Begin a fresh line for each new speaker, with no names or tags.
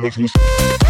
Love